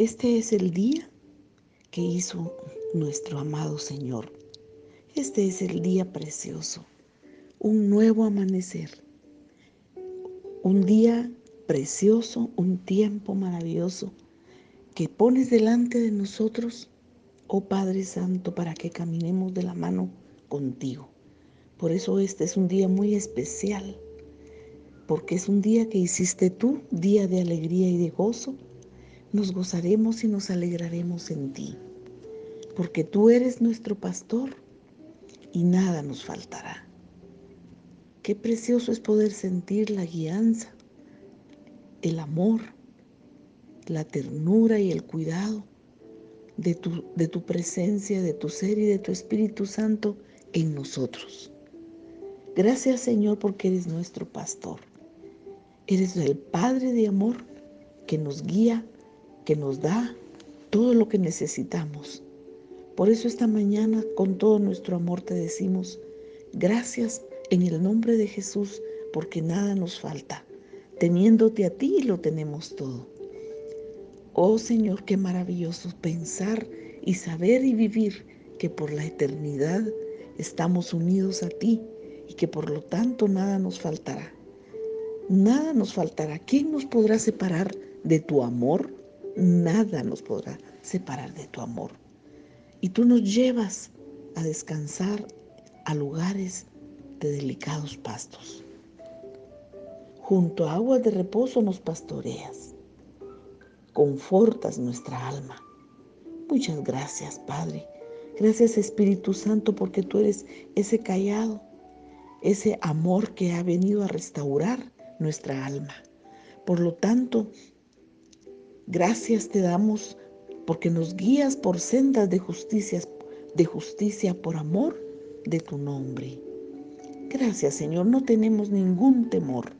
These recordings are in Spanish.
Este es el día que hizo nuestro amado Señor. Este es el día precioso, un nuevo amanecer, un día precioso, un tiempo maravilloso que pones delante de nosotros, oh Padre Santo, para que caminemos de la mano contigo. Por eso este es un día muy especial, porque es un día que hiciste tú, día de alegría y de gozo, nos gozaremos y nos alegraremos en ti, porque tú eres nuestro pastor y nada nos faltará. Qué precioso es poder sentir la guianza, el amor, la ternura y el cuidado de tu, de tu presencia, de tu ser y de tu Espíritu Santo en nosotros. Gracias Señor porque eres nuestro pastor. Eres el Padre de amor que nos guía que nos da todo lo que necesitamos. Por eso esta mañana con todo nuestro amor te decimos, gracias en el nombre de Jesús, porque nada nos falta. Teniéndote a ti lo tenemos todo. Oh Señor, qué maravilloso pensar y saber y vivir que por la eternidad estamos unidos a ti y que por lo tanto nada nos faltará. Nada nos faltará. ¿Quién nos podrá separar de tu amor? Nada nos podrá separar de tu amor. Y tú nos llevas a descansar a lugares de delicados pastos. Junto a aguas de reposo nos pastoreas, confortas nuestra alma. Muchas gracias, Padre. Gracias, Espíritu Santo, porque tú eres ese callado, ese amor que ha venido a restaurar nuestra alma. Por lo tanto, Gracias te damos porque nos guías por sendas de justicia, de justicia por amor de tu nombre. Gracias, Señor, no tenemos ningún temor.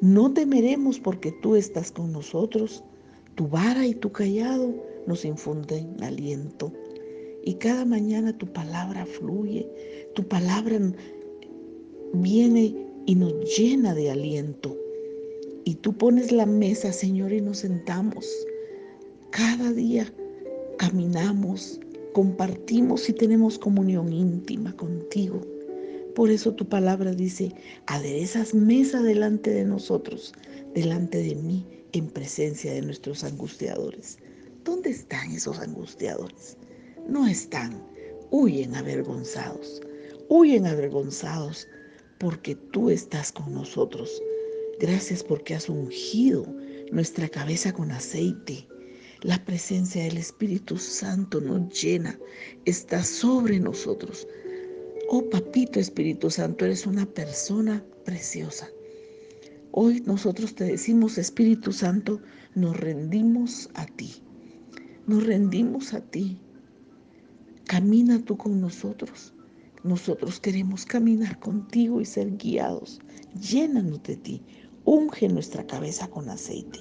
No temeremos porque tú estás con nosotros. Tu vara y tu callado nos infunden aliento. Y cada mañana tu palabra fluye, tu palabra viene y nos llena de aliento. Y tú pones la mesa, Señor, y nos sentamos. Cada día caminamos, compartimos y tenemos comunión íntima contigo. Por eso tu palabra dice, aderezas mesa delante de nosotros, delante de mí, en presencia de nuestros angustiadores. ¿Dónde están esos angustiadores? No están, huyen avergonzados, huyen avergonzados porque tú estás con nosotros. Gracias porque has ungido nuestra cabeza con aceite. La presencia del Espíritu Santo nos llena, está sobre nosotros. Oh papito Espíritu Santo, eres una persona preciosa. Hoy nosotros te decimos, Espíritu Santo, nos rendimos a ti. Nos rendimos a ti. Camina tú con nosotros. Nosotros queremos caminar contigo y ser guiados. Llénanos de ti unge nuestra cabeza con aceite.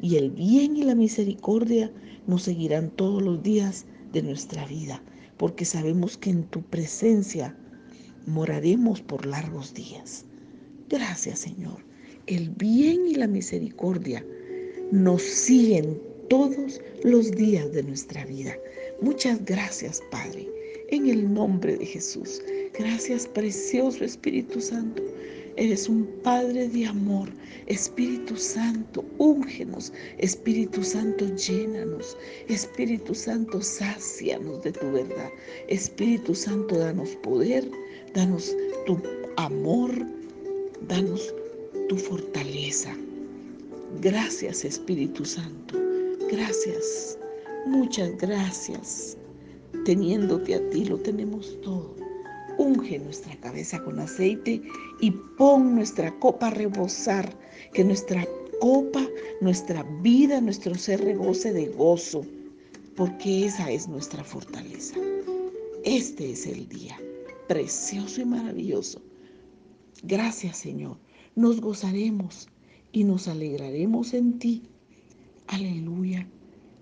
Y el bien y la misericordia nos seguirán todos los días de nuestra vida, porque sabemos que en tu presencia moraremos por largos días. Gracias Señor. El bien y la misericordia nos siguen todos los días de nuestra vida. Muchas gracias Padre, en el nombre de Jesús. Gracias precioso Espíritu Santo. Eres un Padre de amor. Espíritu Santo, úngenos. Espíritu Santo, llénanos. Espíritu Santo, sácianos de tu verdad. Espíritu Santo, danos poder, danos tu amor, danos tu fortaleza. Gracias, Espíritu Santo. Gracias. Muchas gracias. Teniéndote a ti lo tenemos todo unge nuestra cabeza con aceite y pon nuestra copa a rebosar, que nuestra copa, nuestra vida, nuestro ser rebose de gozo, porque esa es nuestra fortaleza. Este es el día, precioso y maravilloso. Gracias Señor, nos gozaremos y nos alegraremos en ti. Aleluya.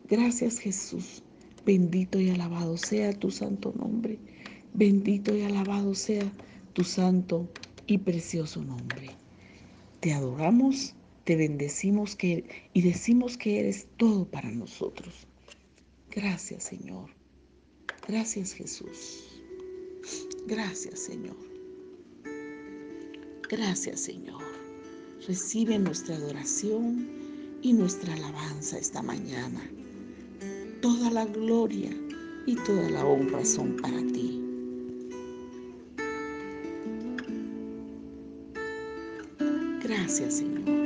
Gracias Jesús. Bendito y alabado sea tu santo nombre. Bendito y alabado sea tu santo y precioso nombre. Te adoramos, te bendecimos que, y decimos que eres todo para nosotros. Gracias Señor. Gracias Jesús. Gracias Señor. Gracias Señor. Recibe nuestra adoración y nuestra alabanza esta mañana. Toda la gloria y toda la honra son para ti. Gracias Señor.